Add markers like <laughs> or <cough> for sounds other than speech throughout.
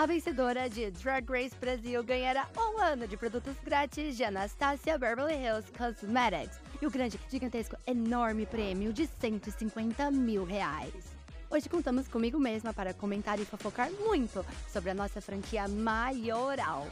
A vencedora de Drag Race Brasil ganhará um ano de produtos grátis de Anastasia Beverly Hills Cosmetics e o grande, gigantesco, enorme prêmio de 150 mil reais. Hoje contamos comigo mesma para comentar e fofocar muito sobre a nossa franquia maioral.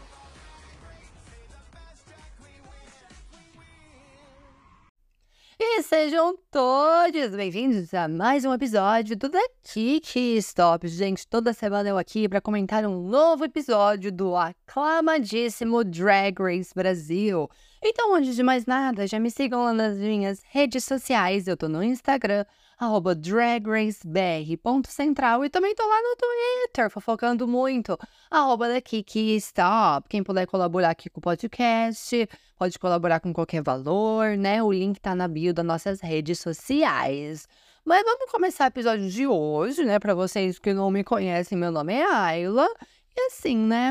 Sejam todos bem-vindos a mais um episódio do The Kiki Stop. Gente, toda semana eu aqui para comentar um novo episódio do aclamadíssimo Drag Race Brasil. Então, antes de mais nada, já me sigam lá nas minhas redes sociais. Eu tô no Instagram, arroba dragracebr.central e também tô lá no Twitter, fofocando muito, arroba da Kiki Stop. Quem puder colaborar aqui com o podcast, pode colaborar com qualquer valor, né? O link tá na bio das nossas redes sociais. Mas vamos começar o episódio de hoje, né? Para vocês que não me conhecem, meu nome é Ayla. E assim, né?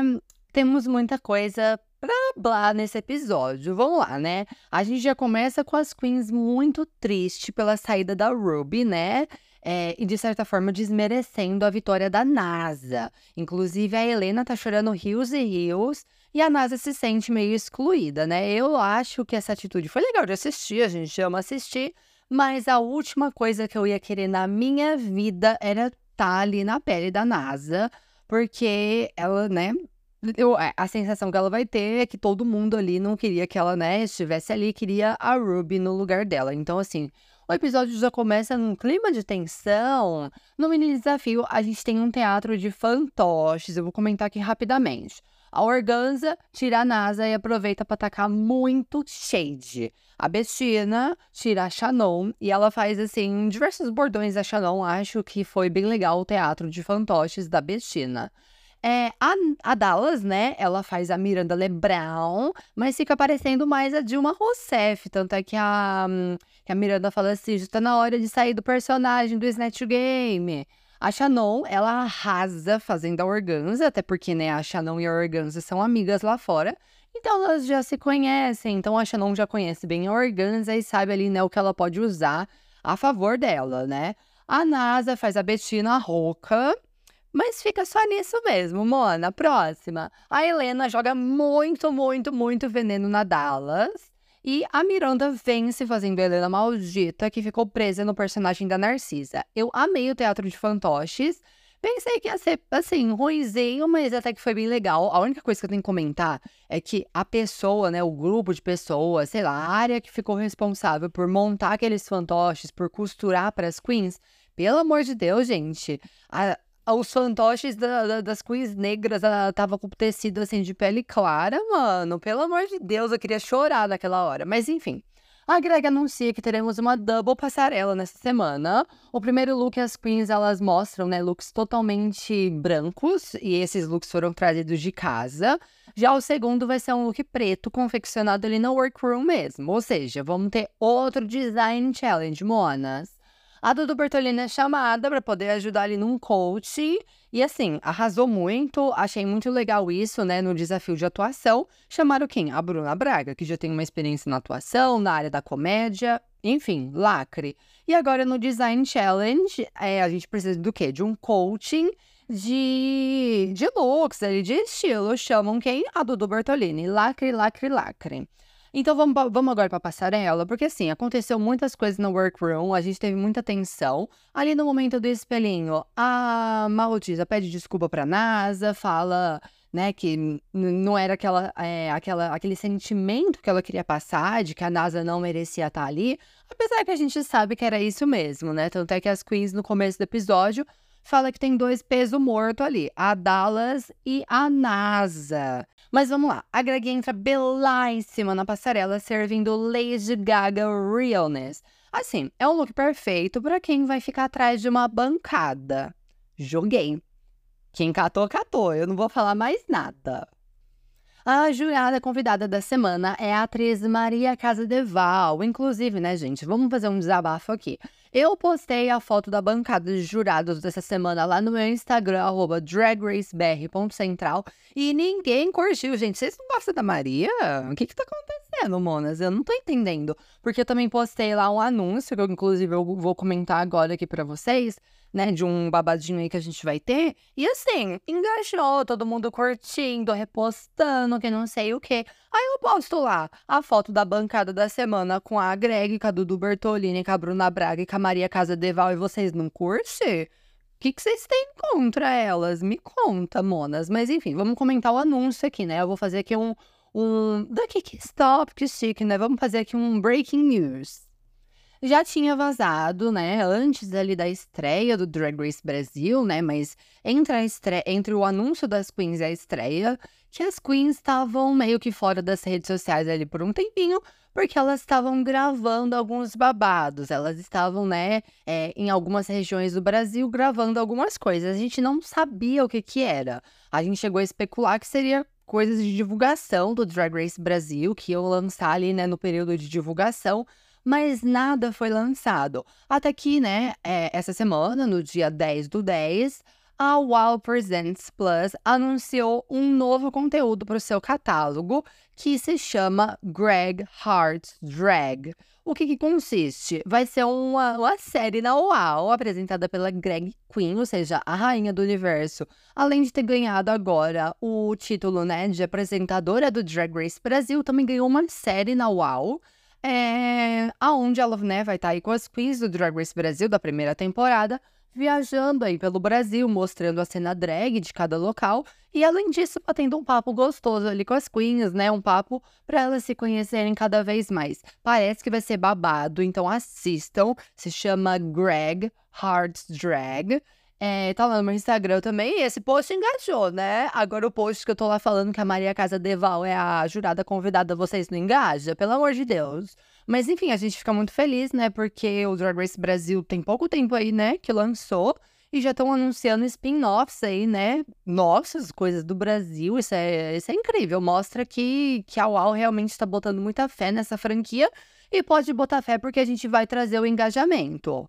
Temos muita coisa pra blá nesse episódio. Vamos lá, né? A gente já começa com as queens muito triste pela saída da Ruby, né? É, e de certa forma desmerecendo a vitória da NASA. Inclusive, a Helena tá chorando rios e rios e a NASA se sente meio excluída, né? Eu acho que essa atitude foi legal de assistir, a gente ama assistir, mas a última coisa que eu ia querer na minha vida era estar tá ali na pele da NASA, porque ela, né, eu, a sensação que ela vai ter é que todo mundo ali não queria que ela, né, estivesse ali, queria a Ruby no lugar dela. Então, assim, o episódio já começa num clima de tensão. No mini desafio, a gente tem um teatro de fantoches. Eu vou comentar aqui rapidamente. A Organza tira a NASA e aproveita para atacar muito shade. A Bestina tira a Shannon e ela faz, assim, diversos bordões da Shannon. Acho que foi bem legal o teatro de fantoches da Bestina. É, a, a, Dallas, né, ela faz a Miranda Lebrão, mas fica parecendo mais a Dilma Rousseff. Tanto é que a, que a Miranda fala assim: já tá na hora de sair do personagem do Snatch Game. A Shannon, ela arrasa fazendo a Organza, até porque, né, a Shannon e a Organza são amigas lá fora. Então elas já se conhecem, então a Shannon já conhece bem a Organza e sabe ali, né, o que ela pode usar a favor dela, né? A NASA faz a Bettina Roca, mas fica só nisso mesmo, Mona. Próxima. A Helena joga muito, muito, muito veneno na Dallas. E a Miranda vence fazendo a Helena maldita, que ficou presa no personagem da Narcisa. Eu amei o teatro de fantoches. Pensei que ia ser, assim, ruizinho, mas até que foi bem legal. A única coisa que eu tenho que comentar é que a pessoa, né, o grupo de pessoas, sei lá, a área que ficou responsável por montar aqueles fantoches, por costurar para as queens, pelo amor de Deus, gente, a, os fantoches da, da, das queens negras, tava com tecido assim de pele clara, mano. Pelo amor de Deus, eu queria chorar naquela hora. Mas enfim. A Greg anuncia que teremos uma double passarela nessa semana. O primeiro look, as queens elas mostram, né, looks totalmente brancos e esses looks foram trazidos de casa. Já o segundo vai ser um look preto confeccionado ali no workroom mesmo, ou seja, vamos ter outro design challenge, monas. A Dudu Bertolini é chamada para poder ajudar ali num coach. E assim, arrasou muito. Achei muito legal isso, né? No desafio de atuação. Chamaram quem? A Bruna Braga, que já tem uma experiência na atuação, na área da comédia. Enfim, lacre. E agora no Design Challenge, é, a gente precisa do quê? De um coaching de, de looks, ali, de estilo. Chamam quem? A Dudu Bertolini. Lacre, lacre, lacre. Então vamos, vamos agora para passarela, porque assim, aconteceu muitas coisas no workroom, a gente teve muita tensão. Ali no momento do espelhinho, a Maldita pede desculpa para NASA, fala né, que não era aquela, é, aquela, aquele sentimento que ela queria passar, de que a NASA não merecia estar ali, apesar que a gente sabe que era isso mesmo, né? Tanto é que as queens no começo do episódio fala que tem dois pesos mortos ali, a Dallas e a NASA. Mas vamos lá, a Greg entra belíssima na passarela servindo Lady Gaga Realness. Assim, é um look perfeito para quem vai ficar atrás de uma bancada. Joguei. Quem catou, catou. Eu não vou falar mais nada. A jurada convidada da semana é a atriz Maria Casa Deval. Inclusive, né, gente, vamos fazer um desabafo aqui. Eu postei a foto da bancada de jurados dessa semana lá no meu Instagram, arroba dragracebr.central, e ninguém curtiu, gente. Vocês não gostam da Maria? O que que tá acontecendo, monas? Eu não tô entendendo. Porque eu também postei lá um anúncio, que eu, inclusive eu vou comentar agora aqui para vocês, né, de um babadinho aí que a gente vai ter. E assim, engajou, todo mundo curtindo, repostando, que não sei o quê. Aí eu posto lá a foto da bancada da semana com a Greg, com a Dudu Bertolini, com a Bruna Braga e com a Maria Casa Deval e vocês não curtem? O que, vocês têm contra elas? Me conta, monas. Mas enfim, vamos comentar o anúncio aqui, né? Eu vou fazer aqui um. um daqui que stop, que chique, né? Vamos fazer aqui um breaking news já tinha vazado, né, antes ali da estreia do Drag Race Brasil, né, mas entre, a estre... entre o anúncio das queens e a estreia, que as queens estavam meio que fora das redes sociais ali por um tempinho, porque elas estavam gravando alguns babados, elas estavam, né, é, em algumas regiões do Brasil gravando algumas coisas. A gente não sabia o que que era. A gente chegou a especular que seria coisas de divulgação do Drag Race Brasil, que iam lançar ali, né, no período de divulgação, mas nada foi lançado. Até que, né, é, essa semana, no dia 10 do 10, a Wow Presents Plus anunciou um novo conteúdo para o seu catálogo que se chama Greg Hart Drag. O que, que, consiste? Vai ser uma, uma série na UAU, apresentada pela Greg Queen, ou seja, a rainha do universo. Além de ter ganhado agora o título né, de apresentadora do Drag Race Brasil, também ganhou uma série na UAU é, aonde ela né, vai estar tá aí com as queens do Drag Race Brasil da primeira temporada, viajando aí pelo Brasil, mostrando a cena drag de cada local e além disso, batendo um papo gostoso ali com as queens, né? Um papo para elas se conhecerem cada vez mais. Parece que vai ser babado, então assistam. Se chama Greg Hearts Drag. É, tá lá no meu Instagram também. E esse post engajou, né? Agora o post que eu tô lá falando que a Maria Casa Deval é a jurada convidada, vocês não engajam? Pelo amor de Deus. Mas enfim, a gente fica muito feliz, né? Porque o Drag Race Brasil tem pouco tempo aí, né? Que lançou. E já estão anunciando spin-offs aí, né? Nossas coisas do Brasil. Isso é, isso é incrível. Mostra que, que a UAU realmente está botando muita fé nessa franquia. E pode botar fé porque a gente vai trazer o engajamento.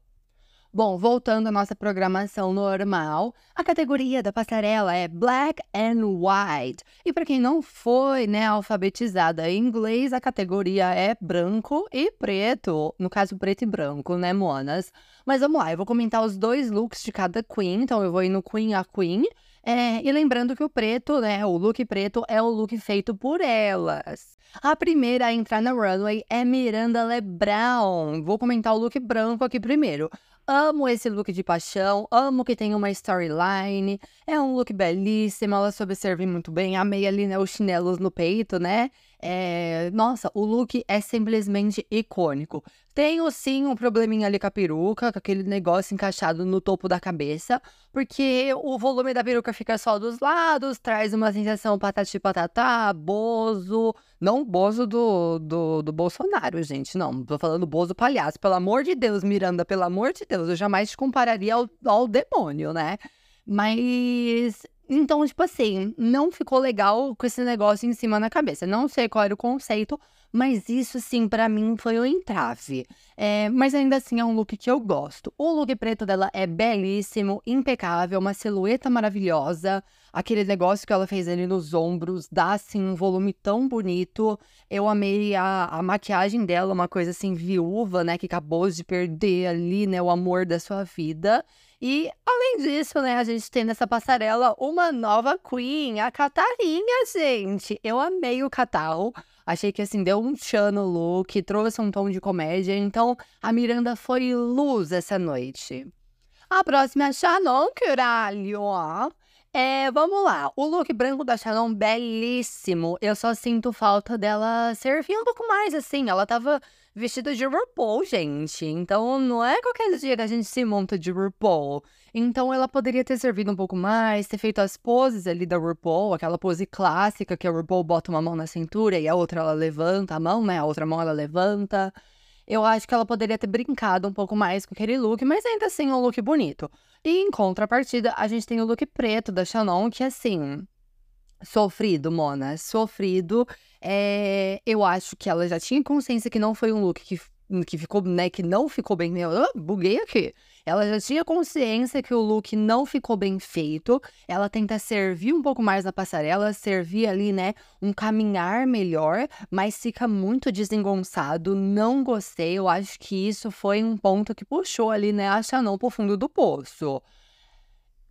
Bom, voltando à nossa programação normal, a categoria da passarela é Black and White. E para quem não foi, né, alfabetizada em inglês, a categoria é branco e preto. No caso, preto e branco, né, monas? Mas vamos lá, eu vou comentar os dois looks de cada queen. Então, eu vou ir no Queen a Queen. É, e lembrando que o preto, né, o look preto é o look feito por elas. A primeira a entrar na runway é Miranda Lebrown. Vou comentar o look branco aqui primeiro. Amo esse look de paixão, amo que tem uma storyline, é um look belíssimo, ela soube servir muito bem, amei ali, né, os chinelos no peito, né? É... Nossa, o look é simplesmente icônico. Tenho sim um probleminha ali com a peruca, com aquele negócio encaixado no topo da cabeça, porque o volume da peruca fica só dos lados, traz uma sensação patati patatá, bozo. Não bozo do, do, do Bolsonaro, gente, não. Tô falando bozo palhaço. Pelo amor de Deus, Miranda, pelo amor de Deus, eu jamais te compararia ao, ao demônio, né? Mas então, tipo assim, não ficou legal com esse negócio em cima na cabeça. Não sei qual era o conceito, mas isso sim, para mim, foi um entrave. É, mas ainda assim é um look que eu gosto. O look preto dela é belíssimo, impecável, uma silhueta maravilhosa. Aquele negócio que ela fez ali nos ombros dá assim um volume tão bonito. Eu amei a, a maquiagem dela, uma coisa assim, viúva, né? Que acabou de perder ali, né? O amor da sua vida. E, além disso, né, a gente tem nessa passarela uma nova Queen, a Catarinha, gente. Eu amei o catarro. Achei que, assim, deu um tchan no look, trouxe um tom de comédia. Então, a Miranda foi luz essa noite. A próxima é Shannon, caralho, ó. É, vamos lá. O look branco da Shannon, belíssimo. Eu só sinto falta dela servir um pouco mais, assim. Ela tava vestida de RuPaul, gente. Então, não é qualquer dia que a gente se monta de RuPaul. Então, ela poderia ter servido um pouco mais, ter feito as poses ali da RuPaul, aquela pose clássica que a RuPaul bota uma mão na cintura e a outra ela levanta a mão, né? A outra mão ela levanta. Eu acho que ela poderia ter brincado um pouco mais com aquele look, mas ainda assim um look bonito. E em contrapartida, a gente tem o look preto da Shannon, que assim, Sofrido, Mona, sofrido. É, eu acho que ela já tinha consciência que não foi um look que que ficou, né, que não ficou bem, eu ah, buguei aqui. Ela já tinha consciência que o look não ficou bem feito. Ela tenta servir um pouco mais na passarela, servir ali, né, um caminhar melhor, mas fica muito desengonçado. Não gostei. Eu acho que isso foi um ponto que puxou ali, né, a Chanel pro fundo do poço.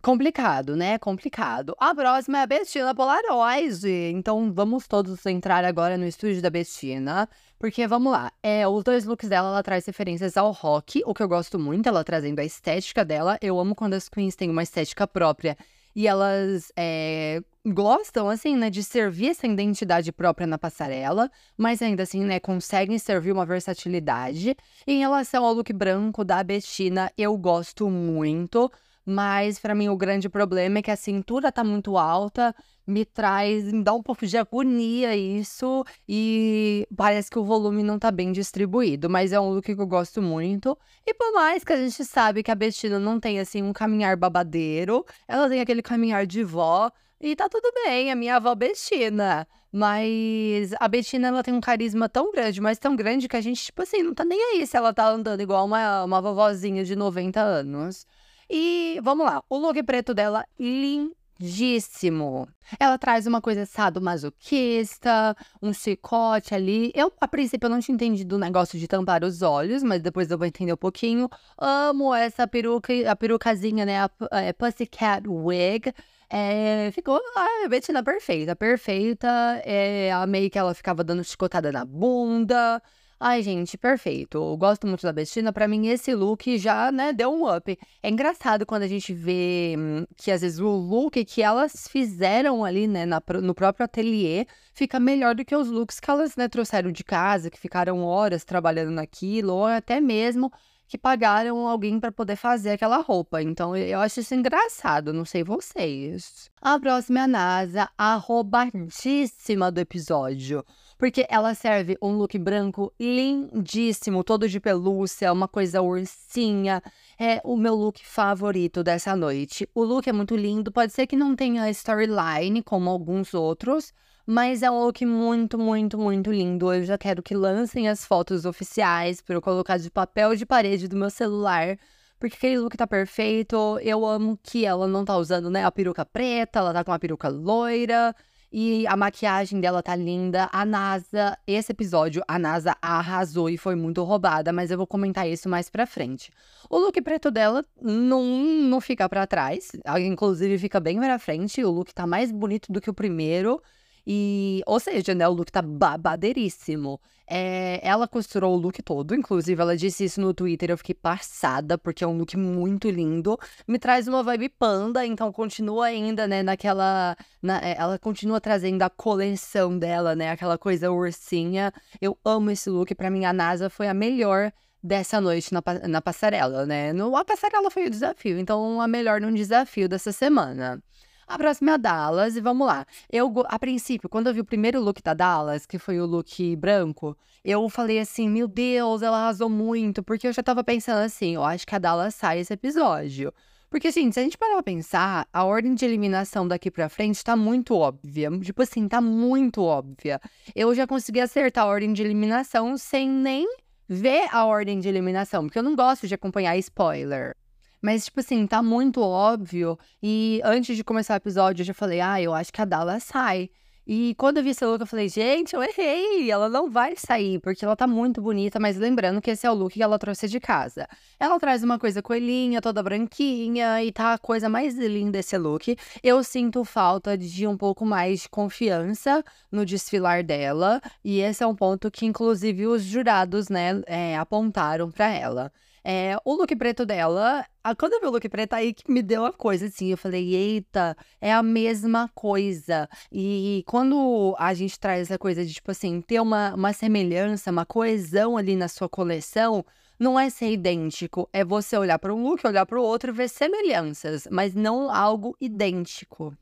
Complicado, né? Complicado. A próxima é a Bestina Polaroid. Então vamos todos entrar agora no estúdio da Bestina. Porque vamos lá, é, os dois looks dela, ela traz referências ao rock, o que eu gosto muito, ela trazendo a estética dela. Eu amo quando as queens têm uma estética própria e elas é, gostam, assim, né, de servir essa identidade própria na passarela, mas ainda assim, né, conseguem servir uma versatilidade. Em relação ao look branco da Bettina, eu gosto muito. Mas para mim o grande problema é que a cintura tá muito alta, me traz, me dá um pouco de agonia isso e parece que o volume não tá bem distribuído, mas é um look que eu gosto muito. E por mais que a gente sabe que a Bettina não tem assim um caminhar babadeiro, ela tem aquele caminhar de vó e tá tudo bem, a minha avó Bettina. Mas a Bettina, ela tem um carisma tão grande, mas tão grande que a gente, tipo assim, não tá nem aí se ela tá andando igual uma, uma vovozinha de 90 anos. E vamos lá, o look preto dela, lindíssimo. Ela traz uma coisa sadomasoquista, um chicote ali. Eu, a princípio, eu não tinha entendido o negócio de tampar os olhos, mas depois eu vou entender um pouquinho. Amo essa peruca, a perucazinha, né? A, a é, Pussycat Wig. É, ficou a Bettina perfeita, perfeita. É, amei que ela ficava dando chicotada na bunda. Ai, gente, perfeito. Eu gosto muito da Bestina. Para mim, esse look já, né, deu um up. É engraçado quando a gente vê hum, que às vezes o look que elas fizeram ali, né, na, no próprio ateliê, fica melhor do que os looks que elas, né, trouxeram de casa, que ficaram horas trabalhando naquilo, ou até mesmo que pagaram alguém para poder fazer aquela roupa. Então eu acho isso engraçado, não sei vocês. A próxima é a NASA, a roubadíssima do episódio porque ela serve um look branco lindíssimo, todo de pelúcia, uma coisa ursinha. É o meu look favorito dessa noite. O look é muito lindo, pode ser que não tenha storyline como alguns outros, mas é um look muito, muito, muito lindo. Eu já quero que lancem as fotos oficiais para eu colocar de papel de parede do meu celular. Porque aquele look tá perfeito. Eu amo que ela não tá usando, né, a peruca preta, ela tá com a peruca loira. E a maquiagem dela tá linda. A NASA, esse episódio, a NASA arrasou e foi muito roubada, mas eu vou comentar isso mais pra frente. O look preto dela não, não fica para trás, inclusive fica bem pra frente. O look tá mais bonito do que o primeiro. E, ou seja, né, o look tá babadeiríssimo. É, ela costurou o look todo, inclusive ela disse isso no Twitter, eu fiquei passada, porque é um look muito lindo. Me traz uma vibe panda, então continua ainda, né, naquela. Na, é, ela continua trazendo a coleção dela, né, aquela coisa ursinha. Eu amo esse look, para mim a NASA foi a melhor dessa noite na, na passarela, né? No, a passarela foi o desafio, então a melhor num desafio dessa semana. A próxima é a Dallas, e vamos lá. Eu, a princípio, quando eu vi o primeiro look da Dallas, que foi o look branco, eu falei assim: meu Deus, ela arrasou muito, porque eu já tava pensando assim: eu acho que a Dallas sai esse episódio. Porque, assim, se a gente parar pra pensar, a ordem de eliminação daqui pra frente tá muito óbvia. Tipo assim, tá muito óbvia. Eu já consegui acertar a ordem de eliminação sem nem ver a ordem de eliminação, porque eu não gosto de acompanhar spoiler. Mas, tipo assim, tá muito óbvio. E antes de começar o episódio, eu já falei, ah, eu acho que a Dala sai. E quando eu vi esse look, eu falei, gente, eu errei, ela não vai sair, porque ela tá muito bonita, mas lembrando que esse é o look que ela trouxe de casa. Ela traz uma coisa coelhinha, toda branquinha, e tá a coisa mais linda esse look. Eu sinto falta de um pouco mais de confiança no desfilar dela, e esse é um ponto que, inclusive, os jurados, né, é, apontaram para ela. É, o look preto dela, a, quando eu vi o look preto, aí que me deu a coisa, assim, eu falei, eita, é a mesma coisa. E quando a gente traz essa coisa de, tipo assim, ter uma, uma semelhança, uma coesão ali na sua coleção, não é ser idêntico, é você olhar para um look, olhar para o outro e ver semelhanças, mas não algo idêntico.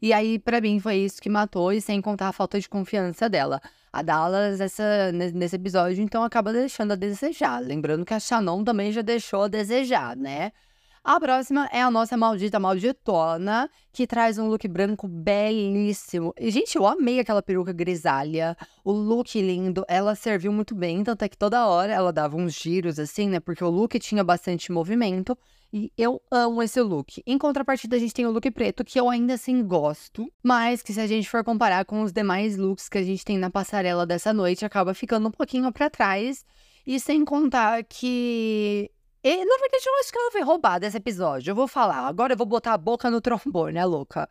E aí, para mim, foi isso que matou, e sem contar a falta de confiança dela. A Dallas, essa, nesse episódio, então, acaba deixando a desejar. Lembrando que a Shannon também já deixou a desejar, né? A próxima é a nossa maldita malditona, que traz um look branco belíssimo. E, gente, eu amei aquela peruca grisalha, o look lindo, ela serviu muito bem, tanto é que toda hora ela dava uns giros assim, né? Porque o look tinha bastante movimento. E eu amo esse look. Em contrapartida, a gente tem o look preto, que eu ainda assim gosto, mas que se a gente for comparar com os demais looks que a gente tem na passarela dessa noite, acaba ficando um pouquinho para trás. E sem contar que e, na verdade, eu acho que ela foi roubada esse episódio. Eu vou falar. Agora eu vou botar a boca no trombone, né, louca?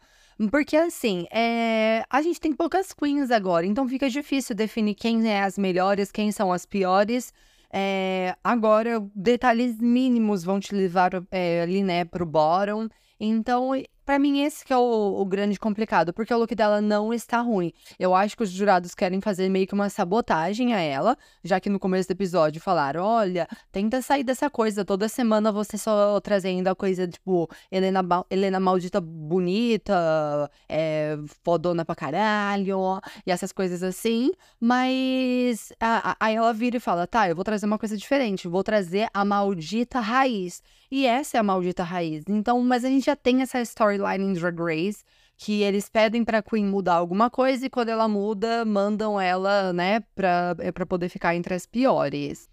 Porque, assim, é... a gente tem poucas queens agora, então fica difícil definir quem é as melhores, quem são as piores. É... Agora, detalhes mínimos vão te levar é, ali, né, pro bottom. Então, para mim, esse que é o, o, grande complicado, porque o look dela não está ruim. Eu acho que os jurados querem fazer meio que uma sabotagem a ela, já que no começo do episódio falaram: olha, tenta sair dessa coisa, toda semana você só trazendo a coisa, tipo, Helena, Helena maldita bonita, é, fodona pra caralho, e essas coisas assim. Mas aí ela vira e fala: tá, eu vou trazer uma coisa diferente, vou trazer a maldita raiz. E essa é a maldita raiz. Então, mas a gente já tem essa storyline em Drag Race que eles pedem pra Queen mudar alguma coisa e quando ela muda, mandam ela, né, pra, é, pra poder ficar entre as piores.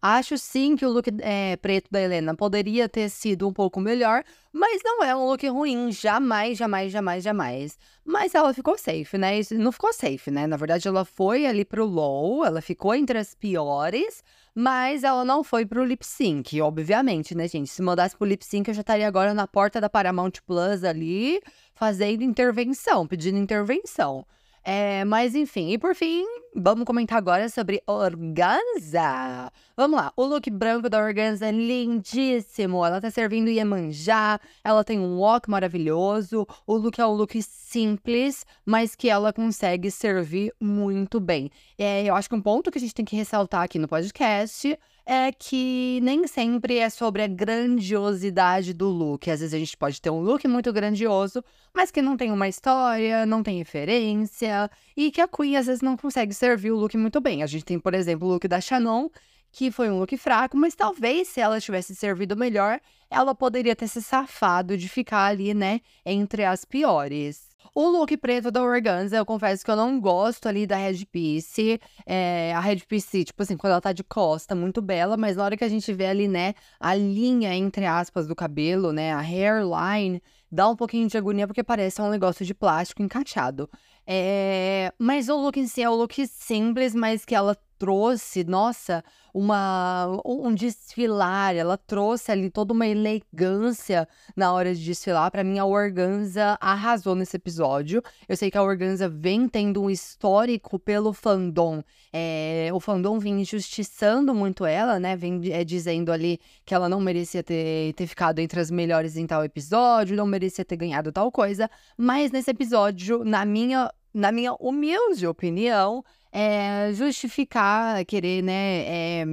Acho sim que o look é, preto da Helena poderia ter sido um pouco melhor, mas não é um look ruim, jamais, jamais, jamais, jamais. Mas ela ficou safe, né? Não ficou safe, né? Na verdade, ela foi ali pro low, ela ficou entre as piores, mas ela não foi pro lip sync, obviamente, né, gente? Se mandasse pro lip sync, eu já estaria agora na porta da Paramount Plus ali, fazendo intervenção, pedindo intervenção. É, mas enfim, e por fim, vamos comentar agora sobre organza. Vamos lá, o look branco da organza é lindíssimo. Ela tá servindo Iemanjá, ela tem um walk maravilhoso. O look é um look simples, mas que ela consegue servir muito bem. É, eu acho que um ponto que a gente tem que ressaltar aqui no podcast é que nem sempre é sobre a grandiosidade do look. Às vezes a gente pode ter um look muito grandioso, mas que não tem uma história, não tem referência, e que a Queen às vezes não consegue servir o look muito bem. A gente tem, por exemplo, o look da Shannon, que foi um look fraco, mas talvez se ela tivesse servido melhor, ela poderia ter se safado de ficar ali, né, entre as piores. O look preto da Organza, eu confesso que eu não gosto ali da Red Piece. É, a Red Piece, tipo assim, quando ela tá de costa, muito bela, mas na hora que a gente vê ali, né, a linha, entre aspas, do cabelo, né, a hairline, dá um pouquinho de agonia porque parece um negócio de plástico encaixado. É, mas o look em si é o look simples, mas que ela trouxe, nossa, uma um desfilar, ela trouxe ali toda uma elegância na hora de desfilar. Para mim, a Organza arrasou nesse episódio. Eu sei que a Organza vem tendo um histórico pelo fandom. É, o fandom vem injustiçando muito ela, né? Vem é, dizendo ali que ela não merecia ter, ter ficado entre as melhores em tal episódio, não merecia ter ganhado tal coisa. Mas nesse episódio, na minha, na minha humilde opinião, é, justificar, querer, né? É,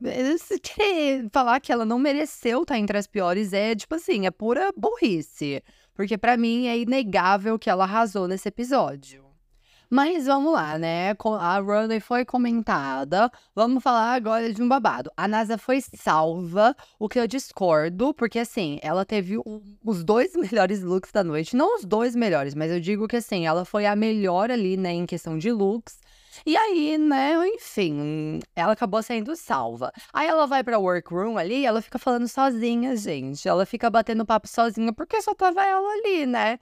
<laughs> querer falar que ela não mereceu estar entre as piores é, tipo assim, é pura burrice. Porque para mim é inegável que ela arrasou nesse episódio. Mas vamos lá, né? A runway foi comentada. Vamos falar agora de um babado. A NASA foi salva, o que eu discordo, porque assim, ela teve os dois <laughs> melhores looks da noite. Não os dois melhores, mas eu digo que assim, ela foi a melhor ali, né, em questão de looks. E aí, né, enfim, ela acabou sendo salva. Aí ela vai pra workroom ali, ela fica falando sozinha, gente. Ela fica batendo papo sozinha, porque só tava ela ali, né?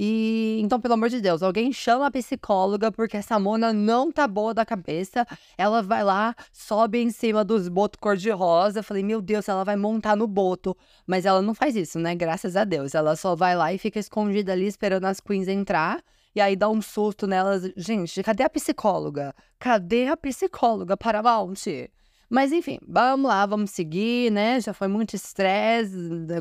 E então, pelo amor de Deus, alguém chama a psicóloga porque essa mona não tá boa da cabeça. Ela vai lá, sobe em cima dos botos cor-de-rosa. Falei, meu Deus, ela vai montar no boto. Mas ela não faz isso, né? Graças a Deus. Ela só vai lá e fica escondida ali esperando as queens entrar e aí dá um susto nelas. Gente, cadê a psicóloga? Cadê a psicóloga, Paramount? Mas enfim, vamos lá, vamos seguir, né? Já foi muito estresse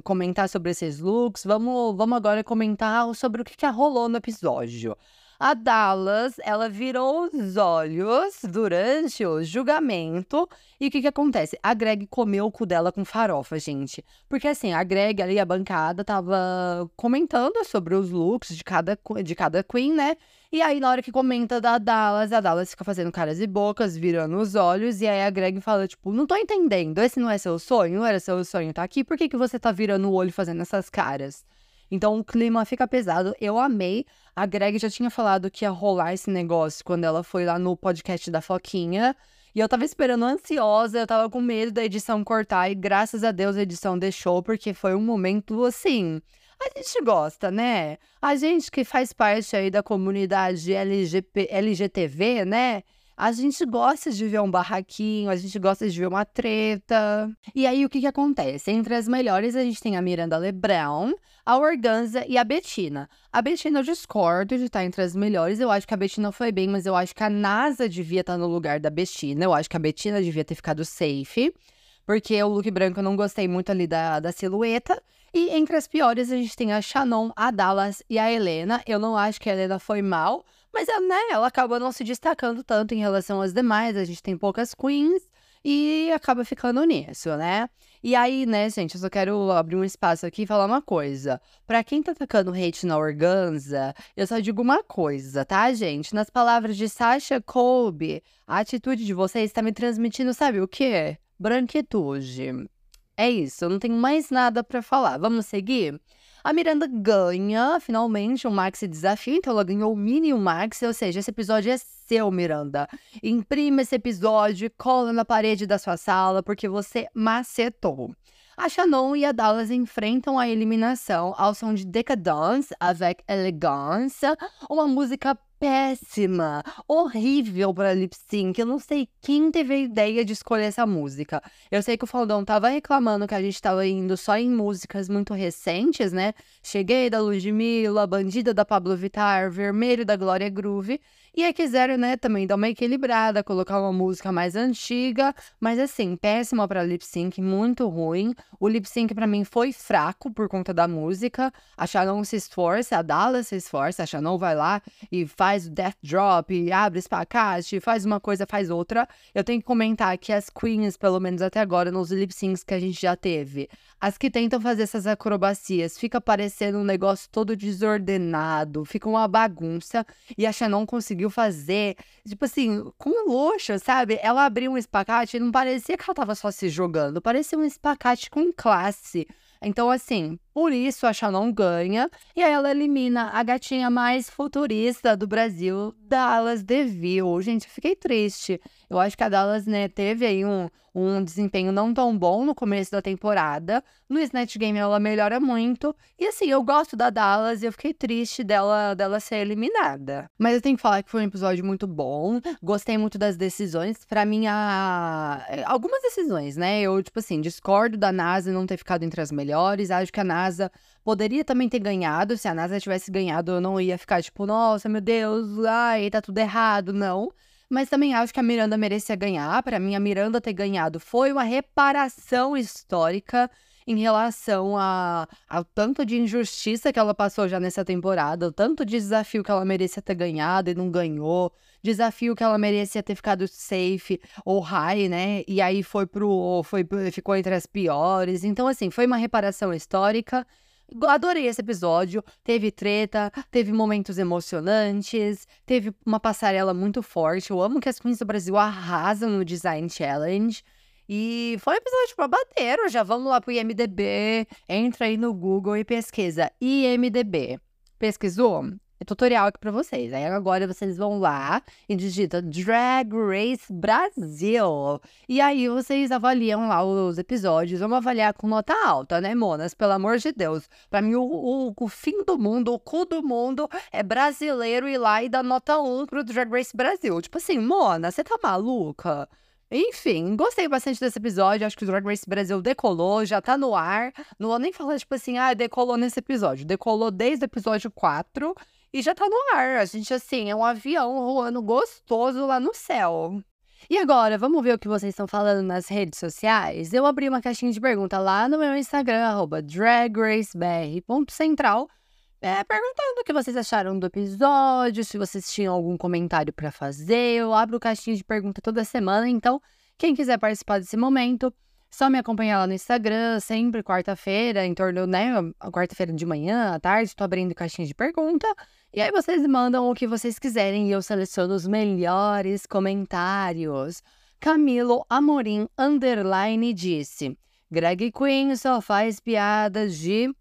comentar sobre esses looks. Vamos, vamos agora comentar sobre o que, que rolou no episódio. A Dallas, ela virou os olhos durante o julgamento. E o que que acontece? A Greg comeu o cu dela com farofa, gente. Porque assim, a Greg ali, a bancada, tava comentando sobre os looks de cada, de cada queen, né? E aí, na hora que comenta da Dallas, a Dallas fica fazendo caras e bocas, virando os olhos, e aí a Greg fala, tipo, não tô entendendo, esse não é seu sonho? Era seu sonho tá aqui? Por que, que você tá virando o olho fazendo essas caras? Então o clima fica pesado. Eu amei. A Greg já tinha falado que ia rolar esse negócio quando ela foi lá no podcast da Foquinha. E eu tava esperando ansiosa, eu tava com medo da edição cortar, e graças a Deus a edição deixou, porque foi um momento assim a gente gosta, né? A gente que faz parte aí da comunidade LGP, LGTV, né? A gente gosta de ver um barraquinho, a gente gosta de ver uma treta. E aí, o que que acontece? Entre as melhores, a gente tem a Miranda Lebrão, a Organza e a Betina. A Betina eu discordo de estar entre as melhores. Eu acho que a Betina foi bem, mas eu acho que a NASA devia estar no lugar da Betina. Eu acho que a Betina devia ter ficado safe. Porque o look branco eu não gostei muito ali da, da silhueta. E entre as piores, a gente tem a Shannon, a Dallas e a Helena. Eu não acho que a Helena foi mal, mas né, ela acaba não se destacando tanto em relação às demais. A gente tem poucas queens e acaba ficando nisso, né? E aí, né, gente, eu só quero abrir um espaço aqui e falar uma coisa. Pra quem tá atacando hate na organza, eu só digo uma coisa, tá, gente? Nas palavras de Sasha Colby, a atitude de vocês tá me transmitindo, sabe o quê? Branquitude. É isso, eu não tenho mais nada para falar. Vamos seguir? A Miranda ganha finalmente um Maxi Desafio, então ela ganhou o Mini o Maxi, ou seja, esse episódio é seu, Miranda. Imprima esse episódio, cola na parede da sua sala, porque você macetou. A Shannon e a Dallas enfrentam a eliminação ao som de Decadence avec Elegance, uma música péssima, horrível para lip sync. Eu não sei quem teve a ideia de escolher essa música. Eu sei que o Faldão tava reclamando que a gente tava indo só em músicas muito recentes, né? Cheguei da Ludmilla, Bandida da Pablo Vittar, Vermelho da Glória Groove. E aí quiseram, né, também dar uma equilibrada, colocar uma música mais antiga, mas assim, péssima para lip sync, muito ruim. O lip sync para mim foi fraco por conta da música. A Shannon se esforça, a Dallas se esforça, a Shannon vai lá e faz o death drop, e abre espacate, faz uma coisa, faz outra. Eu tenho que comentar que as queens, pelo menos até agora, nos lip syncs que a gente já teve, as que tentam fazer essas acrobacias, fica parecendo um negócio todo desordenado, fica uma bagunça, e a Shannon conseguiu conseguiu fazer, tipo assim, com luxo, sabe? Ela abriu um espacate e não parecia que ela tava só se jogando, parecia um espacate com classe. Então, assim, por isso a Shannon ganha e aí ela elimina a gatinha mais futurista do Brasil, Dallas DeVille. Gente, eu fiquei triste. Eu acho que a Dallas, né, teve aí um, um desempenho não tão bom no começo da temporada. No Snatch Game ela melhora muito. E assim, eu gosto da Dallas e eu fiquei triste dela, dela ser eliminada. Mas eu tenho que falar que foi um episódio muito bom. Gostei muito das decisões. Para mim, a... algumas decisões, né? Eu, tipo assim, discordo da NASA não ter ficado entre as melhores. Acho que a NASA NASA poderia também ter ganhado. Se a NASA tivesse ganhado, eu não ia ficar tipo, nossa, meu Deus, ai, tá tudo errado. Não. Mas também acho que a Miranda merecia ganhar. Para mim, a Miranda ter ganhado foi uma reparação histórica em relação a, ao tanto de injustiça que ela passou já nessa temporada, o tanto de desafio que ela merecia ter ganhado e não ganhou, desafio que ela merecia ter ficado safe ou high, né? E aí foi pro foi ficou entre as piores. Então assim, foi uma reparação histórica. Adorei esse episódio. Teve treta, teve momentos emocionantes, teve uma passarela muito forte. Eu amo que as Queens do Brasil arrasam no Design Challenge. E foi um episódio bater. Já vamos lá pro IMDB. Entra aí no Google e pesquisa IMDB. Pesquisou? É tutorial aqui pra vocês. Aí agora vocês vão lá e digitam Drag Race Brasil. E aí vocês avaliam lá os episódios. Vamos avaliar com nota alta, né, monas? Pelo amor de Deus. Pra mim, o, o, o fim do mundo, o cu do mundo é brasileiro ir lá e dar nota 1 pro Drag Race Brasil. Tipo assim, mona, você tá maluca? Enfim, gostei bastante desse episódio. Acho que o Drag Race Brasil decolou, já tá no ar. Não vou nem falar, tipo assim, ah, decolou nesse episódio. Decolou desde o episódio 4 e já tá no ar. A gente, assim, é um avião voando gostoso lá no céu. E agora, vamos ver o que vocês estão falando nas redes sociais? Eu abri uma caixinha de pergunta lá no meu Instagram, dragracebr.central. é, perguntando o que vocês acharam do episódio, se vocês tinham algum comentário para fazer. Eu abro caixinha de pergunta toda semana, então quem quiser participar desse momento, só me acompanhar lá no Instagram, sempre quarta-feira, em torno, né, quarta-feira de manhã, à tarde, tô abrindo caixinha de pergunta. E aí vocês mandam o que vocês quiserem e eu seleciono os melhores comentários. Camilo Amorim Underline disse: Greg Queen só faz piadas de.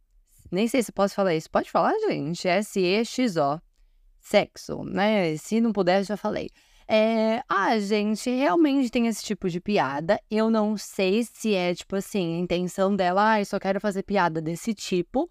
Nem sei se posso falar isso. Pode falar, gente? S-E-X-O. Sexo, né? Se não puder, já falei. É, ah, gente, realmente tem esse tipo de piada. Eu não sei se é, tipo assim, a intenção dela, ah, eu só quero fazer piada desse tipo,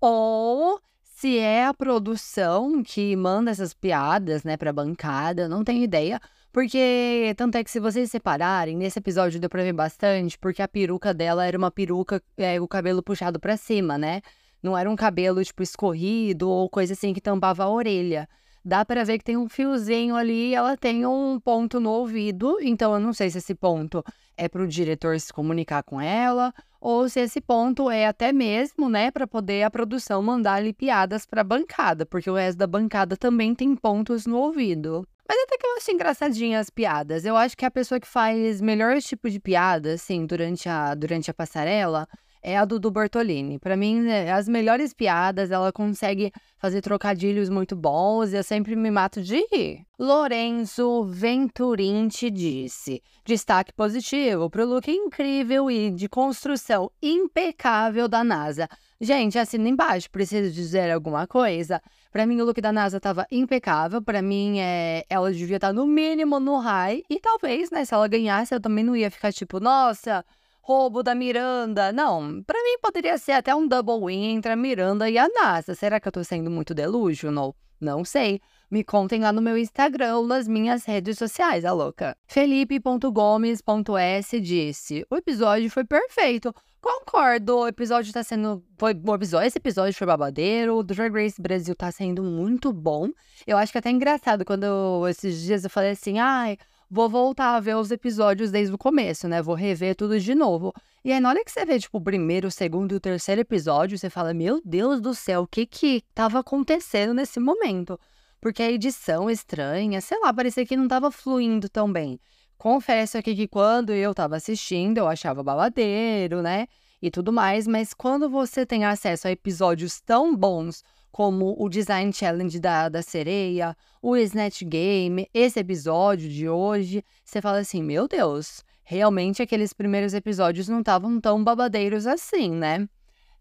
ou se é a produção que manda essas piadas, né, pra bancada, não tenho ideia. Porque, tanto é que se vocês separarem, nesse episódio deu pra ver bastante, porque a peruca dela era uma peruca, é, o cabelo puxado pra cima, né? Não era um cabelo, tipo, escorrido ou coisa assim que tampava a orelha dá para ver que tem um fiozinho ali, ela tem um ponto no ouvido, então eu não sei se esse ponto é para o diretor se comunicar com ela ou se esse ponto é até mesmo, né, para poder a produção mandar ali piadas para a bancada, porque o resto da bancada também tem pontos no ouvido. Mas até que eu acho engraçadinha as piadas. Eu acho que a pessoa que faz melhor tipo de piada, assim, durante a, durante a passarela, é a Dudu Bortolini. Para mim, é, as melhores piadas, ela consegue fazer trocadilhos muito bons e eu sempre me mato de rir. Lorenzo Venturinti disse: destaque positivo para o look incrível e de construção impecável da NASA. Gente, assina embaixo, preciso dizer alguma coisa? Para mim, o look da NASA estava impecável. Para mim, é... ela devia estar tá no mínimo no high. E talvez, né, se ela ganhasse, eu também não ia ficar tipo, nossa, roubo da Miranda. Não, para mim poderia ser até um double win entre a Miranda e a NASA. Será que eu tô sendo muito delusional? Não sei. Me contem lá no meu Instagram ou nas minhas redes sociais, a louca. Felipe.gomes.s disse: O episódio foi perfeito. Concordo, o episódio tá sendo. Foi episódio, esse episódio foi babadeiro. O Drag Race Brasil tá sendo muito bom. Eu acho que é até engraçado quando esses dias eu falei assim: ai, vou voltar a ver os episódios desde o começo, né? Vou rever tudo de novo. E aí, na hora que você vê, tipo, o primeiro, o segundo e o terceiro episódio, você fala: Meu Deus do céu, o que que tava acontecendo nesse momento? Porque a edição estranha, sei lá, parecia que não tava fluindo tão bem. Confesso aqui que quando eu tava assistindo, eu achava babadeiro, né? E tudo mais, mas quando você tem acesso a episódios tão bons como o Design Challenge da, da sereia, o Snatch Game, esse episódio de hoje, você fala assim: meu Deus, realmente aqueles primeiros episódios não estavam tão babadeiros assim, né?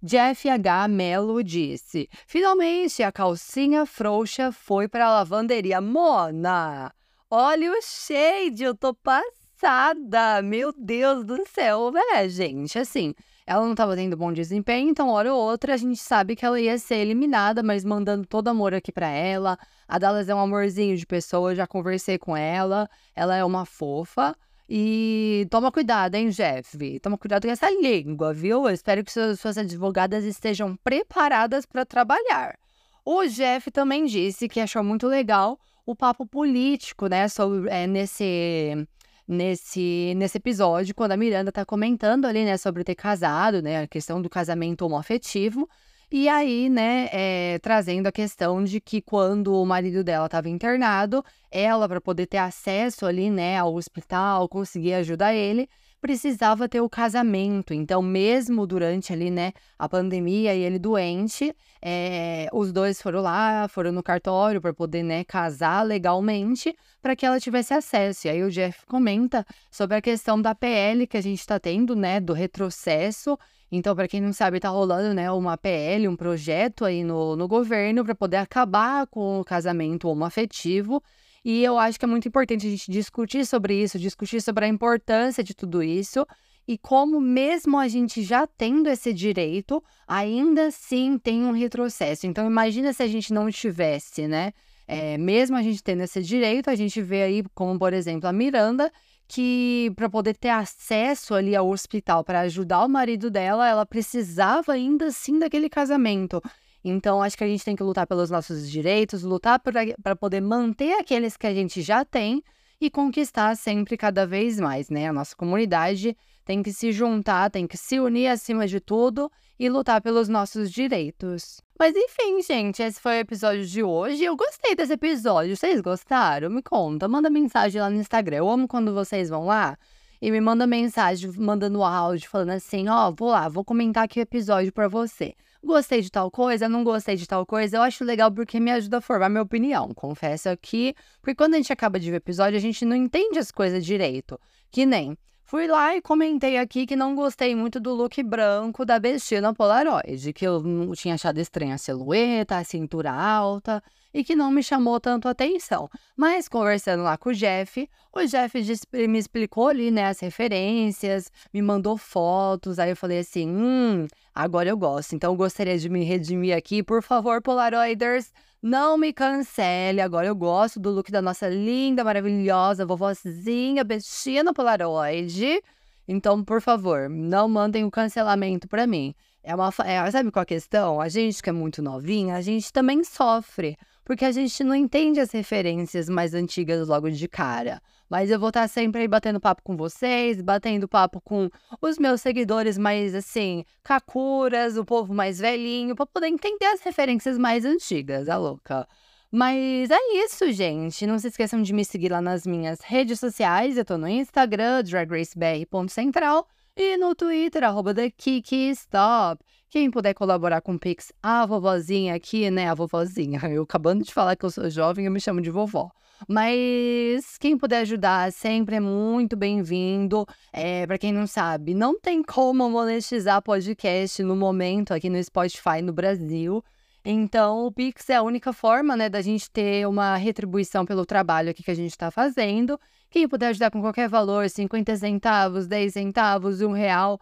Jeff H. Mello disse: Finalmente a calcinha frouxa foi para a lavanderia. Mona, olha o shade, eu tô passada. Meu Deus do céu, né, gente? Assim, ela não estava tendo bom desempenho, então, hora ou outra, a gente sabe que ela ia ser eliminada, mas mandando todo amor aqui para ela. A Dallas é um amorzinho de pessoa, já conversei com ela, ela é uma fofa. E toma cuidado, hein, Jeff? Toma cuidado com essa língua, viu? Eu espero que suas, advogadas estejam preparadas para trabalhar. O Jeff também disse que achou muito legal o papo político, né, sobre, é, nesse nesse, nesse episódio, quando a Miranda tá comentando ali, né, sobre ter casado, né, a questão do casamento homoafetivo. E aí, né, é, trazendo a questão de que quando o marido dela estava internado, ela, para poder ter acesso ali, né, ao hospital, conseguir ajudar ele, precisava ter o casamento. Então, mesmo durante ali, né, a pandemia e ele doente, é, os dois foram lá, foram no cartório para poder, né, casar legalmente para que ela tivesse acesso. E aí o Jeff comenta sobre a questão da PL que a gente está tendo, né, do retrocesso. Então, para quem não sabe, está rolando, né, uma PL, um projeto aí no, no governo para poder acabar com o casamento homoafetivo e eu acho que é muito importante a gente discutir sobre isso, discutir sobre a importância de tudo isso e como, mesmo a gente já tendo esse direito, ainda assim tem um retrocesso. Então, imagina se a gente não tivesse, né? É, mesmo a gente tendo esse direito, a gente vê aí, como por exemplo, a Miranda, que para poder ter acesso ali ao hospital para ajudar o marido dela, ela precisava ainda assim daquele casamento. Então, acho que a gente tem que lutar pelos nossos direitos, lutar para poder manter aqueles que a gente já tem e conquistar sempre cada vez mais, né? A nossa comunidade tem que se juntar, tem que se unir acima de tudo e lutar pelos nossos direitos. Mas enfim, gente, esse foi o episódio de hoje. Eu gostei desse episódio. Vocês gostaram? Me conta, manda mensagem lá no Instagram. Eu amo quando vocês vão lá e me manda mensagem mandando áudio falando assim: "Ó, oh, vou lá, vou comentar aqui o episódio para você. Gostei de tal coisa, não gostei de tal coisa". Eu acho legal porque me ajuda a formar minha opinião. Confesso aqui, porque quando a gente acaba de ver episódio, a gente não entende as coisas direito. Que nem Fui lá e comentei aqui que não gostei muito do look branco da Bestina Polaroid, que eu não tinha achado estranha a silhueta, a cintura alta e que não me chamou tanto atenção. Mas conversando lá com o Jeff, o Jeff me explicou ali, né, as referências, me mandou fotos, aí eu falei assim, hum, agora eu gosto, então eu gostaria de me redimir aqui, por favor, Polaroiders, não me cancele, agora eu gosto do look da nossa linda, maravilhosa vovozinha Bestina Polaroid. Então, por favor, não mandem o cancelamento para mim. É uma, é, sabe qual a questão? A gente que é muito novinha, a gente também sofre porque a gente não entende as referências mais antigas logo de cara. Mas eu vou estar sempre aí batendo papo com vocês, batendo papo com os meus seguidores mais assim, kakuras, o povo mais velhinho, para poder entender as referências mais antigas, a louca. Mas é isso, gente. Não se esqueçam de me seguir lá nas minhas redes sociais. Eu tô no Instagram, dragracebr.central e no Twitter, arroba TheKikiStop. Quem puder colaborar com o Pix, a vovozinha aqui, né? A vovozinha. <laughs> Eu acabando de falar que eu sou jovem, eu me chamo de vovó. Mas quem puder ajudar sempre é muito bem-vindo. É, para quem não sabe, não tem como monetizar podcast no momento aqui no Spotify no Brasil. Então, o Pix é a única forma, né, da gente ter uma retribuição pelo trabalho aqui que a gente está fazendo. Quem puder ajudar com qualquer valor, 50 centavos, 10 centavos, um real,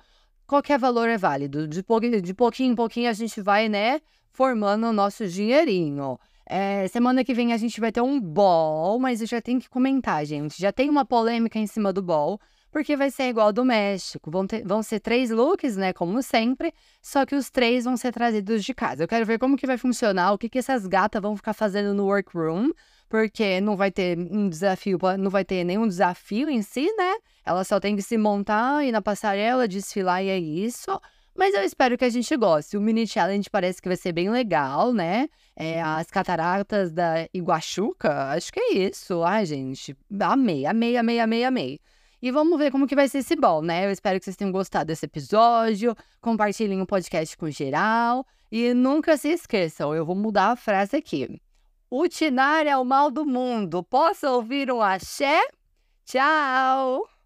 qualquer valor é válido. De, pouquinho, de pouquinho em pouquinho a gente vai, né, formando o nosso dinheirinho. É, semana que vem a gente vai ter um ball, mas eu já tenho que comentar, gente. Já tem uma polêmica em cima do ball, porque vai ser igual ao do México. Vão, ter, vão ser três looks, né, como sempre, só que os três vão ser trazidos de casa. Eu quero ver como que vai funcionar, o que, que essas gatas vão ficar fazendo no workroom, porque não vai ter um desafio, não vai ter nenhum desafio em si, né? Ela só tem que se montar, ir na passarela, desfilar e é isso. Mas eu espero que a gente goste. O mini challenge parece que vai ser bem legal, né? É, as cataratas da Iguachuca, acho que é isso. Ai, gente, amei, amei, amei, amei, amei. E vamos ver como que vai ser esse bol, né? Eu espero que vocês tenham gostado desse episódio. Compartilhem o podcast com geral. E nunca se esqueçam, eu vou mudar a frase aqui. O Tinar é o mal do mundo. Posso ouvir um axé? Tchau!